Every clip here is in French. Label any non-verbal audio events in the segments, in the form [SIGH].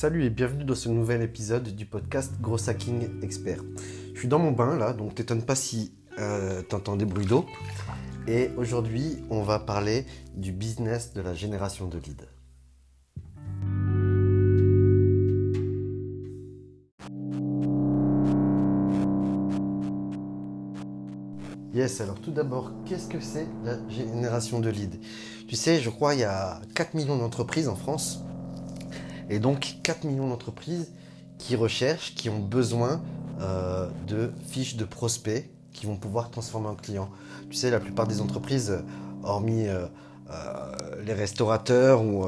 Salut et bienvenue dans ce nouvel épisode du podcast Gros Hacking Expert. Je suis dans mon bain là, donc t'étonnes pas si euh, t'entends des bruits d'eau. Et aujourd'hui, on va parler du business de la génération de leads. Yes, alors tout d'abord, qu'est-ce que c'est la génération de leads? Tu sais, je crois il y a 4 millions d'entreprises en France. Et donc 4 millions d'entreprises qui recherchent, qui ont besoin euh, de fiches de prospects qui vont pouvoir transformer en clients. Tu sais, la plupart des entreprises, hormis euh, euh, les restaurateurs ou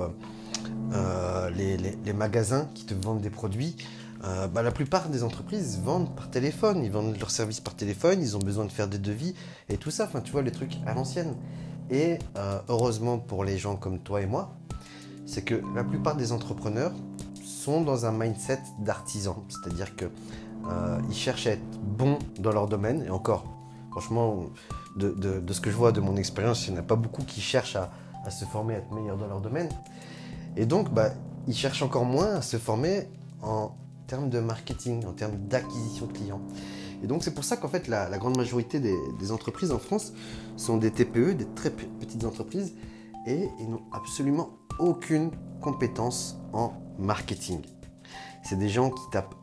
les, les, magasins qui te vendent des produits, bah, la plupart des entreprises vendent par téléphone, ils vendent leurs services par téléphone, ils ont besoin de faire des devis et tout ça, enfin tu vois les trucs à l'ancienne. Et heureusement pour les gens comme toi et moi, c'est que la plupart des entrepreneurs sont dans un mindset d'artisan, c'est-à-dire que euh, ils cherchent à être bons dans leur domaine. Et encore, franchement, de, ce que je vois de mon expérience, il n'y en a pas beaucoup qui cherchent à, se former, à être meilleurs dans leur domaine. Et donc, bah, ils cherchent encore moins à se former en termes de marketing, en termes d'acquisition de clients. Et donc c'est pour ça qu'en fait la, grande majorité des, des, entreprises en France sont des TPE, des très petites entreprises, et ils n'ont absolument aucune compétence en marketing. C'est des gens qui, tapent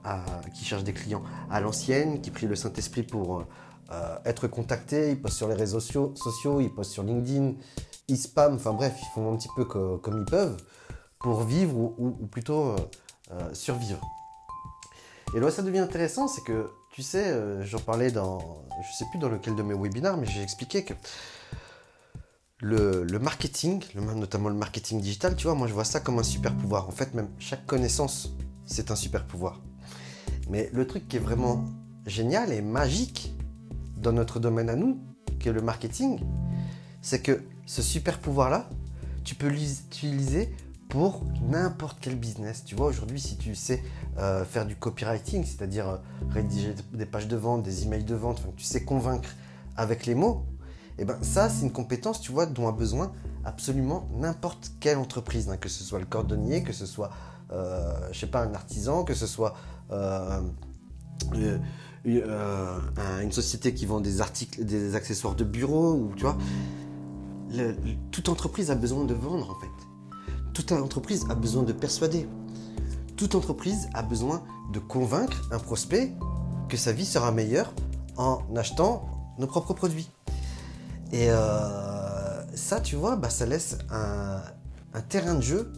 qui cherchent des clients à l'ancienne, qui prient le Saint-Esprit pour euh, être contactés, ils postent sur les réseaux sociaux, ils postent sur LinkedIn, ils spamment, enfin bref, ils font un petit peu comme ils peuvent pour vivre ou, plutôt euh, euh, survivre. Et là, ça devient intéressant, c'est que, tu sais, j'en parlais dans, je sais plus dans lequel de mes webinars, mais j'ai expliqué que le, marketing, notamment le marketing digital, tu vois, moi je vois ça comme un super pouvoir. En fait, même chaque connaissance, c'est un super pouvoir. Mais le truc qui est vraiment génial et magique dans notre domaine à nous, qui est le marketing, c'est que ce super pouvoir-là, tu peux l'utiliser pour n'importe quel business. Tu vois, aujourd'hui, si tu sais euh, faire du copywriting, c'est-à-dire euh, rédiger des pages de vente, des emails de vente, tu sais convaincre avec les mots, et eh ben ça, c'est une compétence, tu vois, dont a besoin absolument n'importe quelle entreprise, hein, que ce soit le cordonnier, que ce soit, euh, je sais pas, un artisan, que ce soit euh, euh, une société qui vend des articles, des accessoires de bureau, toute entreprise a besoin de vendre en fait. Toute entreprise a besoin de persuader. Toute entreprise a besoin de convaincre un prospect que sa vie sera meilleure en achetant nos propres produits. Et euh, ça, tu vois, bah, ça laisse un, terrain de jeu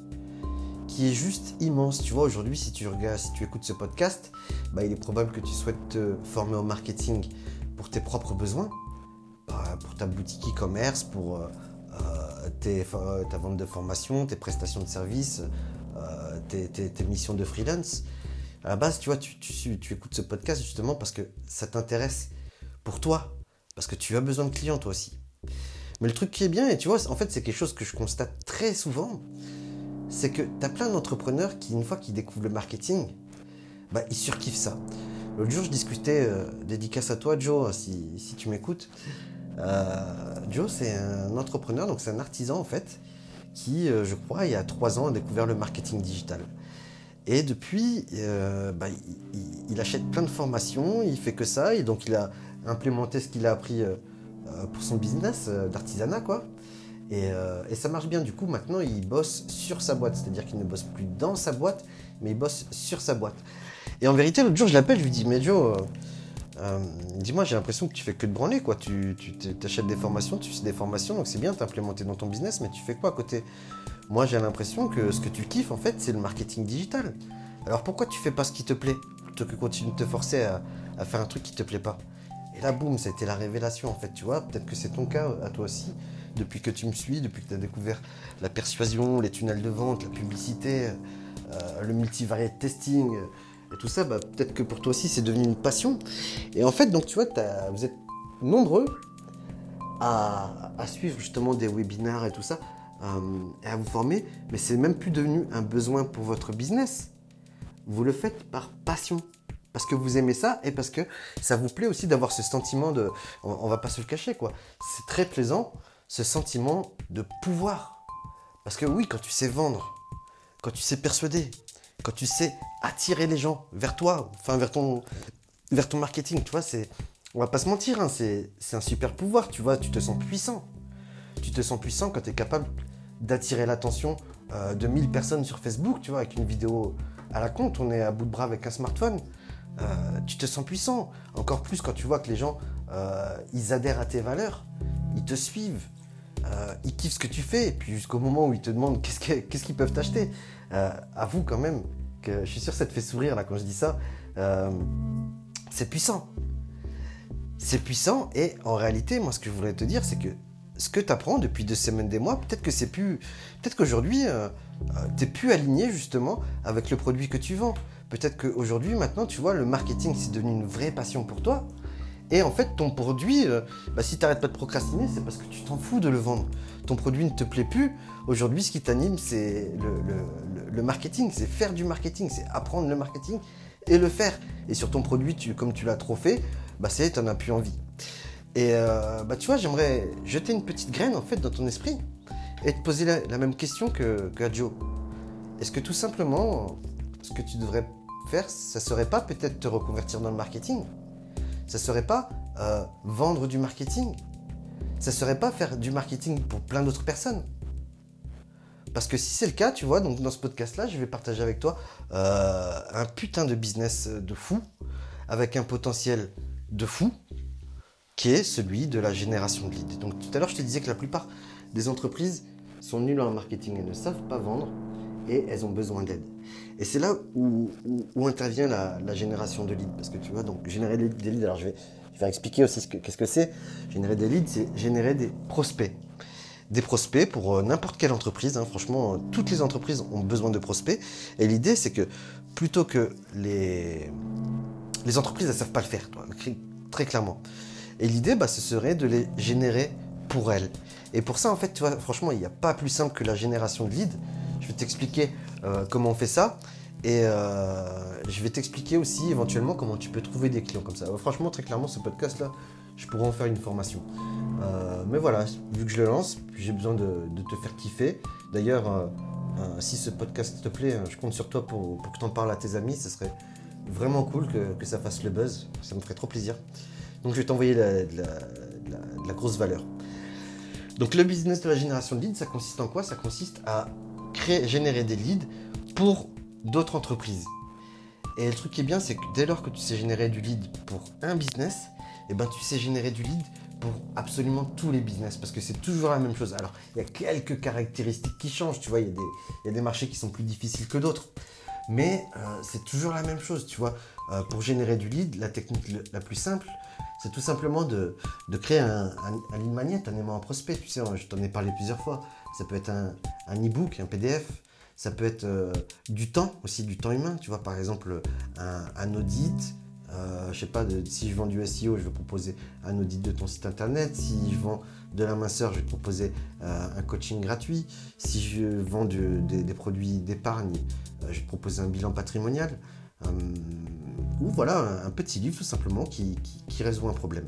qui est juste immense. Tu vois, aujourd'hui, si tu regardes, si tu écoutes ce podcast, bah, il est probable que tu souhaites te former au marketing pour tes propres besoins, bah, pour ta boutique e-commerce, pour euh, euh, ta vente de formation, tes prestations de services, tes, missions de freelance. À la base, tu vois, tu, tu écoutes ce podcast justement parce que ça t'intéresse pour toi, parce que tu as besoin de clients toi aussi. Mais le truc qui est bien, et tu vois, en fait, c'est quelque chose que je constate très souvent, c'est que tu as plein d'entrepreneurs qui, une fois qu'ils découvrent le marketing, bah, ils surkiffent ça. L'autre jour, je discutais, euh, dédicace à toi, Joe, si, si tu m'écoutes. Euh, Joe, c'est un entrepreneur, donc c'est un artisan en fait, qui, euh, je crois, il y a trois ans, a découvert le marketing digital. Et depuis, bah, il, il, achète plein de formations, il fait que ça, et donc il a implémenté ce qu'il a appris euh, pour son business euh, d'artisanat, quoi. Euh, et, ça marche bien. Du coup, maintenant, il bosse sur sa boîte. C'est-à-dire qu'il ne bosse plus dans sa boîte, mais il bosse sur sa boîte. Et en vérité, l'autre jour, je l'appelle, je lui dis, mais Joe, dis-moi, j'ai l'impression que tu fais que de branler, quoi. Tu, t'achètes des formations, tu fais des formations, donc c'est bien, t'as implémenté dans ton business, mais tu fais quoi à côté? Moi, j'ai l'impression que ce que tu kiffes, en fait, c'est le marketing digital. Alors pourquoi tu fais pas ce qui te plaît, plutôt que continuer de te forcer à, faire un truc qui te plaît pas? Et là, boum, ça a été la révélation en fait, tu vois. Peut-être que c'est ton cas à toi aussi, depuis que tu me suis, depuis que tu as découvert la persuasion, les tunnels de vente, la publicité, euh, le multivariate testing euh, et tout ça, bah, peut-être que pour toi aussi c'est devenu une passion. Et en fait, donc tu vois, vous êtes nombreux à, suivre justement des webinars et tout ça, euh, et à vous former, mais c'est même plus devenu un besoin pour votre business. Vous le faites par passion parce que vous aimez ça et parce que ça vous plaît aussi d'avoir ce sentiment de... On, va pas se le cacher, quoi. C'est très plaisant, ce sentiment de pouvoir. Parce que oui, quand tu sais vendre, quand tu sais persuader, quand tu sais attirer les gens vers toi, enfin vers ton, vers ton marketing, tu vois, c'est, on va pas se mentir, hein, c'est, un super pouvoir, tu vois, tu te sens puissant. Tu te sens puissant quand tu es capable d'attirer l'attention euh, de 1000 personnes sur Facebook, tu vois, avec une vidéo à la compte, on est à bout de bras avec un smartphone. Euh, tu te sens puissant. Encore plus quand tu vois que les gens, euh, ils adhèrent à tes valeurs, ils te suivent, ils kiffent ce que tu fais, et puis jusqu'au moment où ils te demandent qu'est-ce qu'ils peuvent t'acheter. avoue quand même que je suis sûr que ça te fait sourire là quand je dis ça. c'est puissant. C'est puissant, et en réalité, moi ce que je voudrais te dire, c'est que ce que tu apprends depuis deux semaines, des mois, peut-être que c'est plus. Peut-être qu'aujourd'hui, euh, euh, tu n'es plus aligné justement avec le produit que tu vends. Peut-être qu'aujourd'hui, maintenant, tu vois, le marketing, c'est devenu une vraie passion pour toi. Et en fait, ton produit, euh, bah, si tu n'arrêtes pas de procrastiner, c'est parce que tu t'en fous de le vendre. Ton produit ne te plaît plus. Aujourd'hui, ce qui t'anime, c'est le, marketing, c'est faire du marketing, c'est apprendre le marketing et le faire. Et sur ton produit, comme tu l'as trop fait, bah, c'est, tu n'en as plus envie. Et euh, bah, tu vois, j'aimerais jeter une petite graine en fait dans ton esprit et te poser la, même question que, que Joe. Est-ce que tout simplement, ce que tu devrais faire, ça serait pas peut-être te reconvertir dans le marketing. Ça serait pas euh, vendre du marketing. Ça serait pas faire du marketing pour plein d'autres personnes. Parce que si c'est le cas, tu vois, donc dans ce podcast-là, je vais partager avec toi euh, un putain de business de fou, avec un potentiel de fou, qui est celui de la génération de leads. Donc tout à l'heure, je te disais que la plupart des entreprises sont nulles en marketing, elles ne savent pas vendre et elles ont besoin d'aide. Et c'est là où, intervient la, génération de leads. Parce que tu vois, donc générer des leads, alors je vais, je vais expliquer aussi qu'est-ce que c'est. Générer des leads, c'est générer des prospects. Des prospects pour euh, n'importe quelle entreprise. Hein. Franchement, toutes les entreprises ont besoin de prospects. Et l'idée, c'est que plutôt que les, les entreprises ne savent pas le faire, très clairement. Et l'idée, bah, ce serait de les générer pour elles. Et pour ça, en fait, tu vois, franchement, il n'y a pas plus simple que la génération de leads. Vais t'expliquer euh, comment on fait ça. Et euh, je vais t'expliquer aussi éventuellement comment tu peux trouver des clients comme ça. franchement, très clairement, ce podcast-là, je pourrais en faire une formation. Euh, mais voilà, vu que je le lance, j'ai besoin de, te faire kiffer. D'ailleurs, si ce podcast te plaît, je compte sur toi pour, que tu en parles à tes amis. Ce serait vraiment cool que, que ça fasse le buzz. Ça me ferait trop plaisir. Donc je vais t'envoyer de, la, grosse valeur. Donc le business de la génération de leads, ça consiste en quoi? Ça consiste à créer, générer des leads pour d'autres entreprises. Et le truc qui est bien, c'est que dès lors que tu sais générer du lead pour un business, eh ben, tu sais générer du lead pour absolument tous les business parce que c'est toujours la même chose. Alors, il y a quelques caractéristiques qui changent, tu vois, il y, a des marchés qui sont plus difficiles que d'autres. Mais euh, c'est toujours la même chose, tu vois. Euh, pour générer du lead, la technique la plus simple, c'est tout simplement de, créer un, un, lead magnet, un aimant en prospect. Tu sais, je t'en ai parlé plusieurs fois. Ça peut être un, e-book, un PDF. Ça peut être euh, du temps aussi, du temps humain. Tu vois, par exemple, un, audit. Euh, je sais pas, si je vends du SEO, je vais proposer un audit de ton site internet. Si je vends de la minceur, je vais te proposer euh, un coaching gratuit. Si je vends des, produits d'épargne, euh, je vais te proposer un bilan patrimonial. Euh, ou voilà, un petit livre tout simplement qui, résout un problème.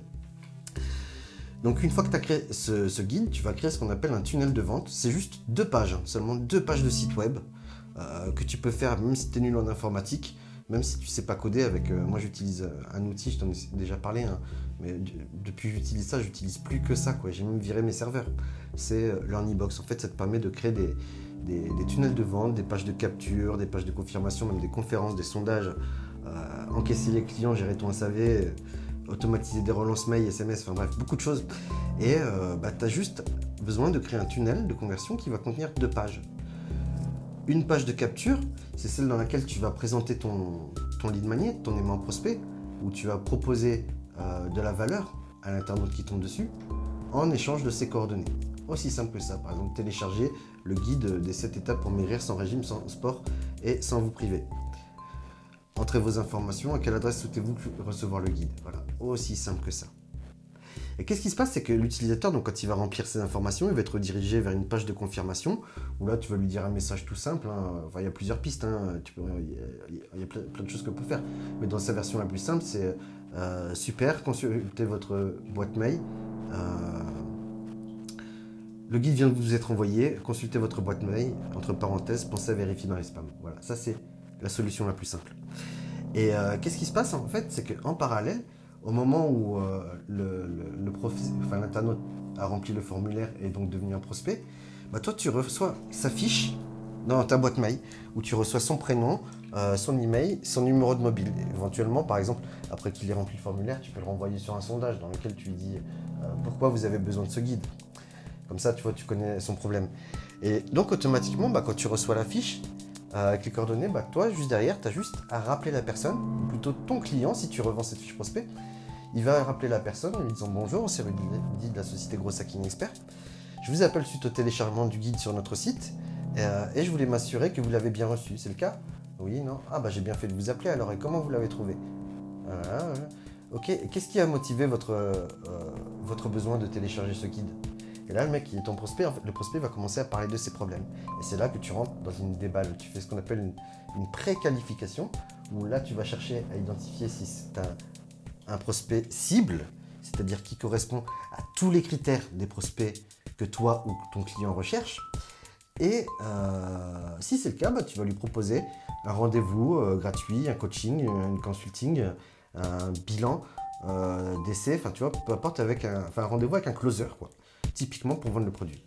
Donc une fois que tu as créé ce, guide, tu vas créer ce qu'on appelle un tunnel de vente. C'est juste deux pages, hein, seulement deux pages de site web euh, que tu peux faire même si tu es nul en informatique, même si tu sais pas coder avec... Euh, moi j'utilise un outil, je t'en ai déjà parlé, hein, mais depuis que j'utilise ça, j'utilise plus que ça. J'ai même viré mes serveurs. C'est LearnyBox. En fait, ça te permet de créer des, tunnels de vente, des pages de capture, des pages de confirmation, même des conférences, des sondages, euh, encaisser les clients, gérer ton SAV, euh, automatiser des relances mail, SMS, enfin bref, beaucoup de choses. Et euh, bah, tu as juste besoin de créer un tunnel de conversion qui va contenir deux pages. Une page de capture, c'est celle dans laquelle tu vas présenter ton, ton lead magnet, ton aimant prospect, où tu vas proposer de la valeur à l'internaute qui tombe dessus en échange de ses coordonnées. Aussi simple que ça. Par exemple, télécharger le guide des 7 étapes pour maigrir sans régime, sans sport et sans vous priver. Entrez vos informations, à quelle adresse souhaitez-vous recevoir le guide? Voilà, aussi simple que ça. Et qu'est-ce qui se passe? C'est que l'utilisateur, donc quand il va remplir ses informations, il va être redirigé vers une page de confirmation, où là tu vas lui dire un message tout simple. Hein. Il y a plusieurs pistes, hein. il y a plein, de choses qu'on peut faire. Mais dans sa version la plus simple, c'est euh, super, consultez votre boîte mail. Euh, le guide vient de vous être envoyé. Consultez votre boîte mail. Entre parenthèses, pensez à vérifier dans les spams. Voilà, ça c'est la solution la plus simple. Et euh, qu'est-ce qui se passe en fait? C'est qu'en parallèle, au moment où euh, le, l'internaute a rempli le formulaire et donc devenu un prospect, bah, toi tu reçois sa fiche dans ta boîte mail où tu reçois son prénom, euh, son email, son numéro de mobile. éventuellement, par exemple, après qu'il ait rempli le formulaire, tu peux le renvoyer sur un sondage dans lequel tu lui dis pourquoi vous avez besoin de ce guide? Comme ça, tu vois, tu connais son problème. Et donc automatiquement, bah, quand tu reçois la fiche, avec les coordonnées, bah, toi, juste derrière, tu as juste à rappeler la personne, ou plutôt ton client, si tu revends cette fiche prospect, il va rappeler la personne en lui disant Bonjour, c'est Rudy de la société Gros Hacking Expert. Je vous appelle suite au téléchargement du guide sur notre site euh, et je voulais m'assurer que vous l'avez bien reçu. C'est le cas? Oui, non. Ah, bah j'ai bien fait de vous appeler alors, et comment vous l'avez trouvé? Ok, et qu'est-ce qui a motivé euh, votre besoin de télécharger ce guide? Et là, le mec qui est ton prospect, le prospect va commencer à parler de ses problèmes. Et c'est là que tu rentres dans une déballe. Tu fais ce qu'on appelle une, une pré-qualification, où là, tu vas chercher à identifier si c'est un, prospect cible, c'est-à-dire qui correspond à tous les critères des prospects que toi ou ton client recherche. Et euh, si c'est le cas, bah, tu vas lui proposer un rendez-vous euh, gratuit, un coaching, un consulting, un bilan euh, d'essai, enfin tu vois, peu importe, avec un, un rendez-vous avec un closer. quoi typiquement pour vendre le produit.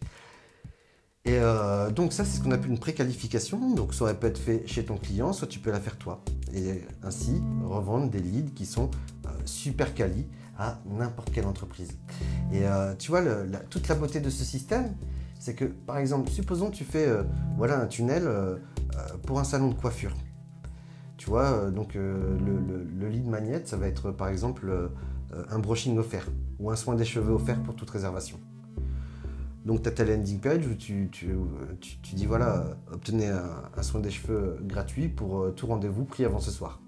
Et euh, donc ça, c'est ce qu'on appelle une préqualification. Donc ça peut être fait chez ton client, soit tu peux la faire toi. Et ainsi revendre des leads qui sont euh, super quali à n'importe quelle entreprise. Et euh, tu vois, toute la beauté de ce système, c'est que par exemple, supposons tu fais voilà, un tunnel pour un salon de coiffure. Tu vois, donc le, le, lead magnet, ça va être par exemple un brushing offert ou un soin des cheveux offert pour toute réservation. Donc tu as ta landing page où tu, dis voilà, obtenez un, soin des cheveux gratuit pour euh, tout rendez-vous pris avant ce soir.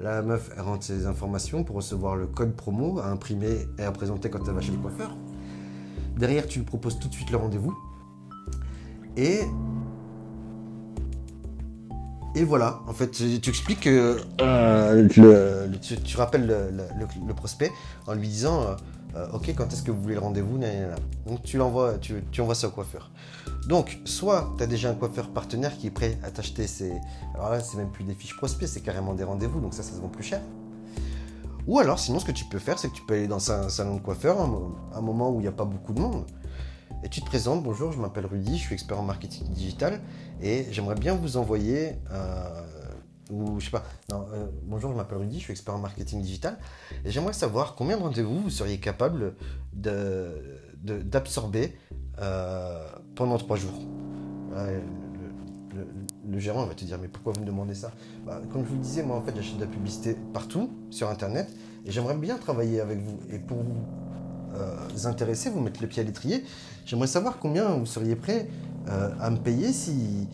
La meuf, elle rentre ses informations pour recevoir le code promo à imprimer et à présenter quand elle va chez le coiffeur. Derrière, tu lui proposes tout de suite le rendez-vous. Et. Et voilà, en fait, tu, expliques que. Euh, tu, rappelles le, prospect en lui disant. Euh, euh, ok, quand est-ce que vous voulez le rendez-vous Donc tu l'envoies, tu, envoies ça au coiffeur. Donc, soit tu as déjà un coiffeur partenaire qui est prêt à t'acheter ses. Alors là, c'est même plus des fiches prospects, c'est carrément des rendez-vous, donc ça, ça se vend plus cher. Ou alors, sinon, ce que tu peux faire, c'est que tu peux aller dans un salon de coiffeur, un, un moment où il n'y a pas beaucoup de monde, et tu te présentes. Bonjour, je m'appelle Rudy, je suis expert en marketing digital, et j'aimerais bien vous envoyer ou je sais pas, non, euh, bonjour, je m'appelle Rudy, je suis expert en marketing digital et j'aimerais savoir combien de rendez-vous vous seriez capable d'absorber de, euh, pendant trois jours. le, gérant va te dire mais pourquoi vous me demandez ça? Bah, Comme je vous le disais, moi en fait j'achète de la publicité partout sur internet et j'aimerais bien travailler avec vous. Et pour vous euh, intéresser, vous mettre le pied à l'étrier, j'aimerais savoir combien vous seriez prêt à me payer si,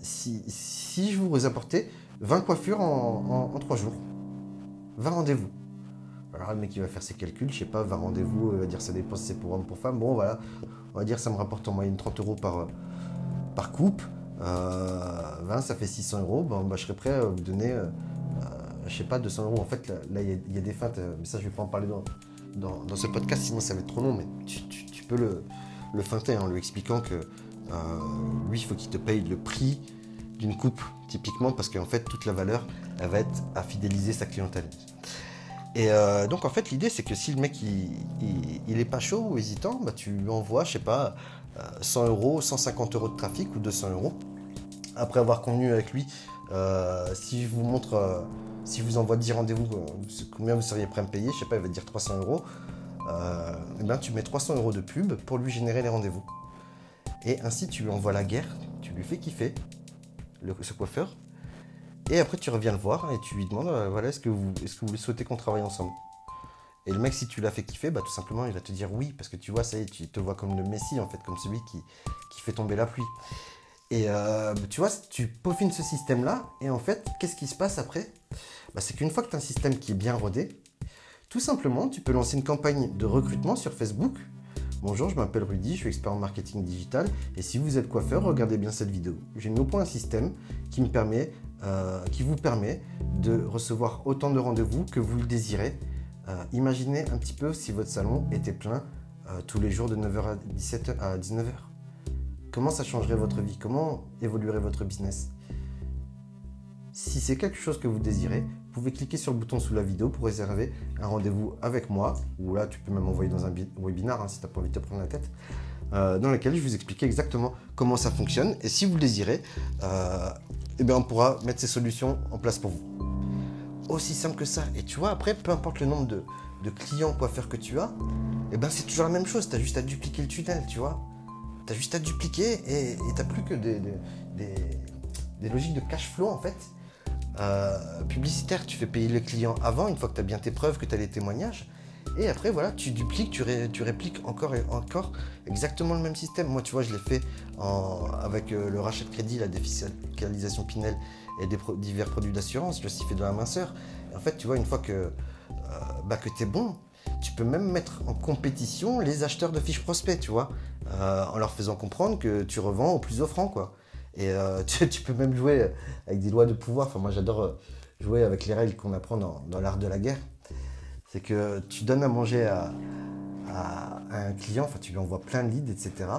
si, si je vous apportais 20 coiffures en, en, 3 jours. 20 rendez-vous. Alors le mec il va faire ses calculs, je sais pas, 20 rendez-vous, il va dire ça dépend si c'est pour homme pour femme. Bon voilà, on va dire ça me rapporte en moyenne 30 euros par, par coupe. 20 euh, ça fait 600 euros. Bah, je serais prêt à vous donner, euh, je sais pas, 200 euros. En fait là il y, a des feintes, mais ça je vais pas en parler dans, dans, ce podcast sinon ça va être trop long. Mais tu, peux le, le feinter en lui expliquant que euh, lui il faut qu'il te paye le prix d'une coupe, typiquement, parce qu'en fait, toute la valeur, elle va être à fidéliser sa clientèle. Et euh, donc, en fait, l'idée, c'est que si le mec, il, est pas chaud ou hésitant, bah, tu lui envoies, je sais pas, 100 euh, euros, 150 euros de trafic ou 200 euros. Après avoir convenu avec lui, euh, si je vous montre, si je vous envoie 10 rendez-vous, combien vous seriez prêt à me payer, je sais pas, il va dire 300 euros. et ben, tu mets 300 euros de pub pour lui générer les rendez-vous. Et ainsi, tu lui envoies la guerre, tu lui fais kiffer, ce coiffeur. Et après, tu reviens le voir et tu lui demandes euh, voilà, est-ce que, vous, est-ce que vous souhaitez qu'on travaille ensemble? Et le mec, si tu l'as fait kiffer, bah, tout simplement, il va te dire oui, parce que tu vois, ça y est, tu te vois comme le Messie, en fait, comme celui qui, qui fait tomber la pluie. Et euh, tu vois, tu peaufines ce système-là, et en fait, qu'est-ce qui se passe après? Bah, C'est qu'une fois que tu as un système qui est bien rodé, tout simplement, tu peux lancer une campagne de recrutement sur Facebook Bonjour, je m'appelle Rudy, je suis expert en marketing digital et si vous êtes coiffeur, regardez bien cette vidéo. J'ai mis au point un système qui, me permet, euh, qui vous permet de recevoir autant de rendez-vous que vous le désirez. Euh, imaginez un petit peu si votre salon était plein euh, tous les jours de 9h à 17h à 19h. Comment ça changerait votre vie? Comment évoluerait votre business? Si c'est quelque chose que vous désirez, pouvez cliquer sur le bouton sous la vidéo pour réserver un rendez-vous avec moi, ou là tu peux même envoyer dans un webinar hein, si tu n'as pas envie de te prendre la tête, euh, dans lequel je vais vous expliquer exactement comment ça fonctionne. Et si vous le désirez, euh, eh bien on pourra mettre ces solutions en place pour vous. Aussi simple que ça. Et tu vois, après, peu importe le nombre de, clients coiffeurs que tu as, eh ben c'est toujours la même chose. Tu as juste à dupliquer le tunnel, tu vois. Tu as juste à dupliquer et tu plus que des logiques de cash flow en fait euh, publicitaire. Tu fais payer le client avant, une fois que tu as bien tes preuves, que tu as les témoignages. Et après, voilà, tu dupliques, tu, répliques encore et encore exactement le même système. Moi, tu vois, je l'ai fait avec euh, le rachat de crédit, la défiscalisation Pinel et divers produits d'assurance. Je aussi fait de la minceur. en fait, tu vois, une fois que, euh, bah, tu es bon, tu peux même mettre en compétition les acheteurs de fiches prospects, tu vois, en leur faisant comprendre que tu revends au plus offrant, quoi. Et euh, [LAUGHS] tu, peux même jouer avec des lois de pouvoir. Enfin, moi, j'adore euh, jouer avec les règles qu'on apprend dans, l'art de la guerre. C'est que tu donnes à manger à, un client, enfin, tu lui envoies plein de leads, etc.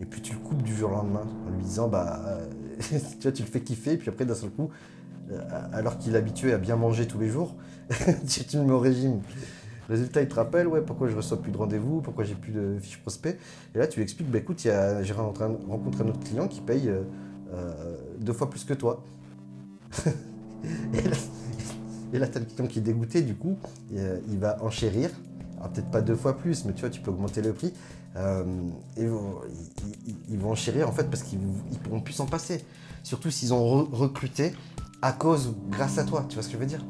Et puis tu le coupes du jour au lendemain en lui disant, bah, euh, [LAUGHS] tu vois, tu le fais kiffer. Et puis après, d'un seul coup, alors qu'il est habitué à bien manger tous les jours, [LAUGHS] tu, le mets au régime. Résultat, il te rappelle, ouais, pourquoi je reçois plus de rendez-vous, pourquoi j'ai plus de fiches prospects. Et là, tu lui expliques, bah écoute, j'ai rencontré un autre client qui paye euh, deux fois plus que toi. [LAUGHS] et là, tu as le client qui est dégoûté, du coup, euh, il va enchérir. Peut-être pas deux fois plus, mais tu vois, tu peux augmenter le prix. Euh, et ils, vont enchérir, en fait, parce qu'ils ne pourront plus s'en passer. Surtout s'ils ont recruté à cause ou grâce à toi. Tu vois ce que je veux dire?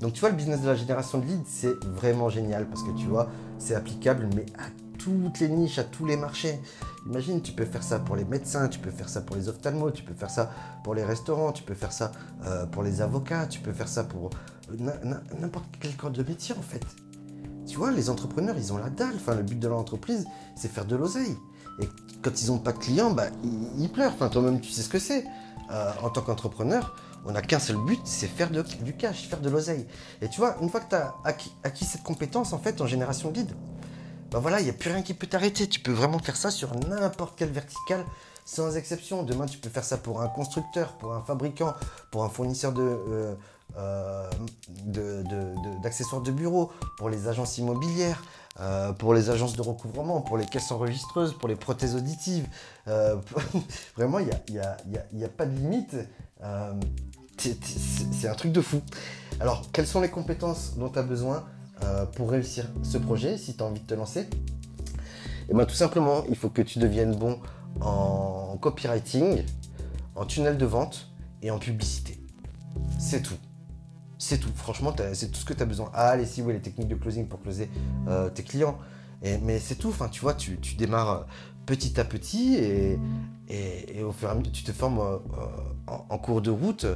Donc tu vois, le business de la génération de leads, c'est vraiment génial parce que tu vois, c'est applicable, mais à toutes les niches, à tous les marchés. Imagine, tu peux faire ça pour les médecins, tu peux faire ça pour les ophtalmos, tu peux faire ça pour les restaurants, tu peux faire ça euh, pour les avocats, tu peux faire ça pour n'importe quel corps de métier en fait. Tu vois, les entrepreneurs, ils ont la dalle. Enfin, le but de leur entreprise, c'est faire de l'oseille. Et quand ils n'ont pas de clients, bah, ils, pleurent. Enfin, toi-même, tu sais ce que c'est. Euh, en tant qu'entrepreneur, on n'a qu'un seul but, c'est faire du cash, faire de l'oseille. Et tu vois, une fois que tu as acquis, acquis, cette compétence, en fait, en génération de ben voilà, il n'y a plus rien qui peut t'arrêter. Tu peux vraiment faire ça sur n'importe quelle verticale, sans exception. Demain, tu peux faire ça pour un constructeur, pour un fabricant, pour un fournisseur de, euh, euh, d'accessoires de, bureau, pour les agences immobilières, euh, pour les agences de recouvrement, pour les caisses enregistreuses, pour les prothèses auditives. [LAUGHS] vraiment, il n'y a, a, pas de limite. c'est un truc de fou. Alors, quelles sont les compétences dont tu as besoin? Euh, pour réussir ce projet, si tu as envie de te lancer Et eh bien tout simplement, il faut que tu deviennes bon en copywriting, en tunnel de vente et en publicité. C'est tout. C'est tout. Franchement, c'est tout ce que tu as besoin. Ah, les oui, les techniques de closing pour closer euh, tes clients. Mais c'est tout. Enfin, tu vois, tu, démarres euh, petit à petit et, au fur et à mesure, tu te formes en, cours de route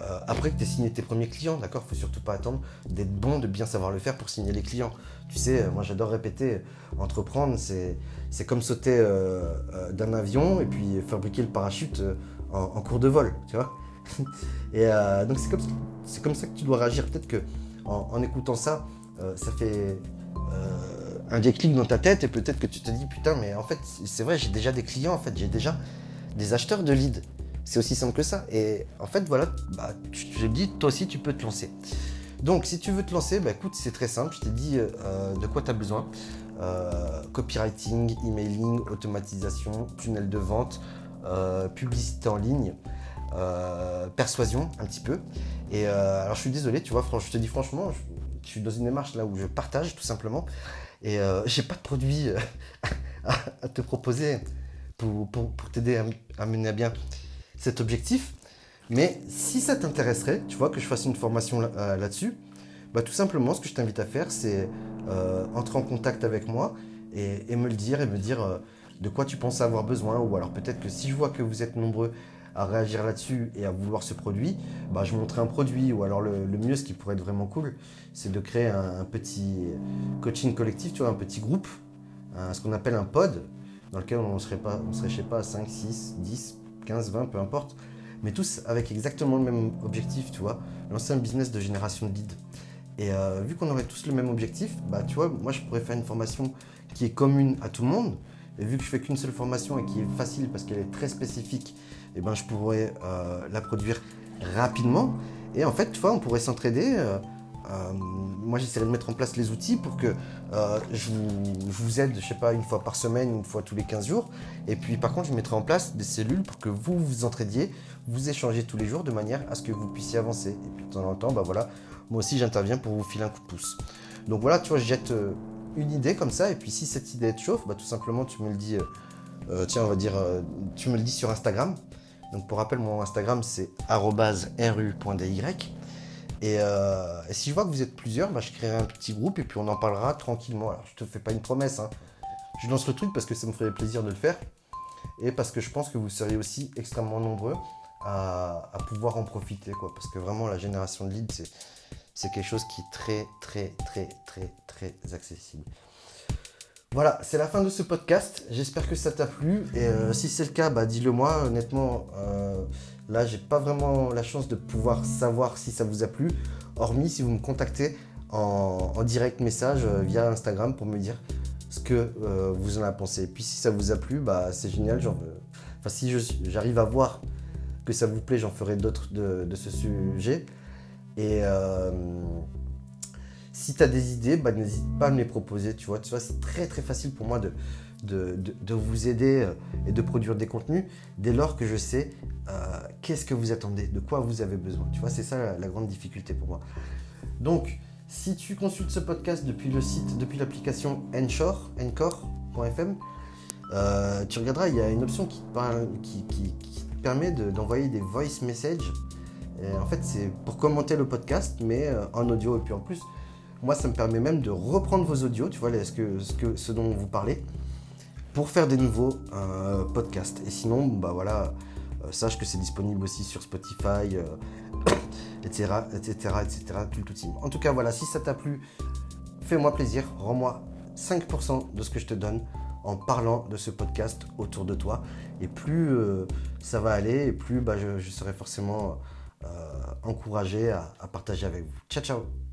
euh, après que tu aies signé tes premiers clients, d'accord Faut surtout pas attendre d'être bon, de bien savoir le faire pour signer les clients. Tu sais, euh, moi j'adore répéter, entreprendre, c'est, comme sauter euh, d'un avion et puis fabriquer le parachute en, cours de vol, tu vois [LAUGHS] Et donc c'est comme, comme ça que tu dois réagir. Peut-être que en, écoutant ça, ça fait un déclic dans ta tête et peut-être que tu te dis putain, mais en fait, c'est vrai, j'ai déjà des clients, en fait, j'ai déjà des acheteurs de leads. C'est aussi simple que ça. Et en fait, voilà, bah, je dit, toi aussi, tu peux te lancer. Donc, si tu veux te lancer, bah, écoute, c'est très simple. Je t'ai dit euh, de quoi tu as besoin. Euh, copywriting, emailing, automatisation, tunnel de vente, euh, publicité en ligne, persuasion un petit peu. Et alors, je suis désolé, tu vois, je te dis franchement, je, suis dans une démarche là où je partage tout simplement. Et [LAUGHS] j'ai pas de produit [LAUGHS] à, te proposer pour, t'aider à, à mener à bien cet objectif. Mais si ça t'intéresserait, tu vois, que je fasse une formation euh, là-dessus, bah, tout simplement, ce que je t'invite à faire, c'est euh, entrer en contact avec moi et, me le dire et me dire euh, de quoi tu penses avoir besoin. Ou alors peut-être que si je vois que vous êtes nombreux à réagir là-dessus et à vouloir ce produit, bah, je montrerai un produit. Ou alors le, mieux, ce qui pourrait être vraiment cool, c'est de créer un, petit coaching collectif, tu vois, un petit groupe, ce qu'on appelle un pod, dans lequel on serait, pas, on serait, je sais pas, 5, 6, 10 15, 20, peu importe, mais tous avec exactement le même objectif, tu vois, lancer un business de génération de leads. Et euh, vu qu'on aurait tous le même objectif, bah tu vois, moi je pourrais faire une formation qui est commune à tout le monde. Et vu que je fais qu'une seule formation et qui est facile parce qu'elle est très spécifique, et eh ben je pourrais euh, la produire rapidement. Et en fait, tu vois, on pourrait s'entraider. Euh, euh, moi, j'essaierai de mettre en place les outils pour que euh, je, vous, aide, je sais pas, une fois par semaine, une fois tous les 15 jours. Et puis, par contre, je mettrai en place des cellules pour que vous vous entraidiez, vous échangez tous les jours de manière à ce que vous puissiez avancer. Et puis, de temps en temps, bah voilà, moi aussi, j'interviens pour vous filer un coup de pouce. Donc voilà, tu vois, je jette une idée comme ça. Et puis, si cette idée te chauffe, bah, tout simplement, tu me le dis, tiens, on va dire, tu me le dis sur Instagram. Donc pour rappel, mon Instagram c'est @ru.dy. Euh, et, si je vois que vous êtes plusieurs, bah, je créerai un petit groupe et puis on en parlera tranquillement. Alors je te fais pas une promesse, hein. je lance le truc parce que ça me ferait plaisir de le faire et parce que je pense que vous seriez aussi extrêmement nombreux à, pouvoir en profiter. Quoi. Parce que vraiment la génération de leads, c'est quelque chose qui est très très très très très accessible. Voilà, c'est la fin de ce podcast. J'espère que ça t'a plu. Et euh, si c'est le cas, bah, dis-le moi. Honnêtement, euh, là, j'ai pas vraiment la chance de pouvoir savoir si ça vous a plu. Hormis si vous me contactez en, direct message euh, via Instagram pour me dire ce que vous en avez pensé. Et puis si ça vous a plu, bah, c'est génial. Genre, enfin, si j'arrive à voir que ça vous plaît, j'en ferai d'autres de, ce sujet. Et si tu as des idées, bah, n'hésite pas à me les proposer. Tu vois, tu vois c'est très très facile pour moi de, de, vous aider euh, et de produire des contenus dès lors que je sais euh, qu'est-ce que vous attendez, de quoi vous avez besoin. Tu vois, c'est ça la, grande difficulté pour moi. Donc, si tu consultes ce podcast depuis le site, depuis l'application Encore, encore.fm, euh, tu regarderas, il y a une option qui, permet d'envoyer des voice messages. en fait, c'est pour commenter le podcast, mais en audio. Et puis en plus, moi, ça me permet même de reprendre vos audios, tu vois, ce dont vous parlez, pour faire des nouveaux euh, podcasts. Et sinon, bah voilà, euh, sache que c'est disponible aussi sur Spotify, etc., etc., etc., tout. En tout cas, voilà, si ça t'a plu, fais-moi plaisir, rends-moi 5% de ce que je te donne en parlant de ce podcast autour de toi. Et plus euh, ça va aller, et plus bah, je, serai forcément encouragé à partager avec vous. Ciao, ciao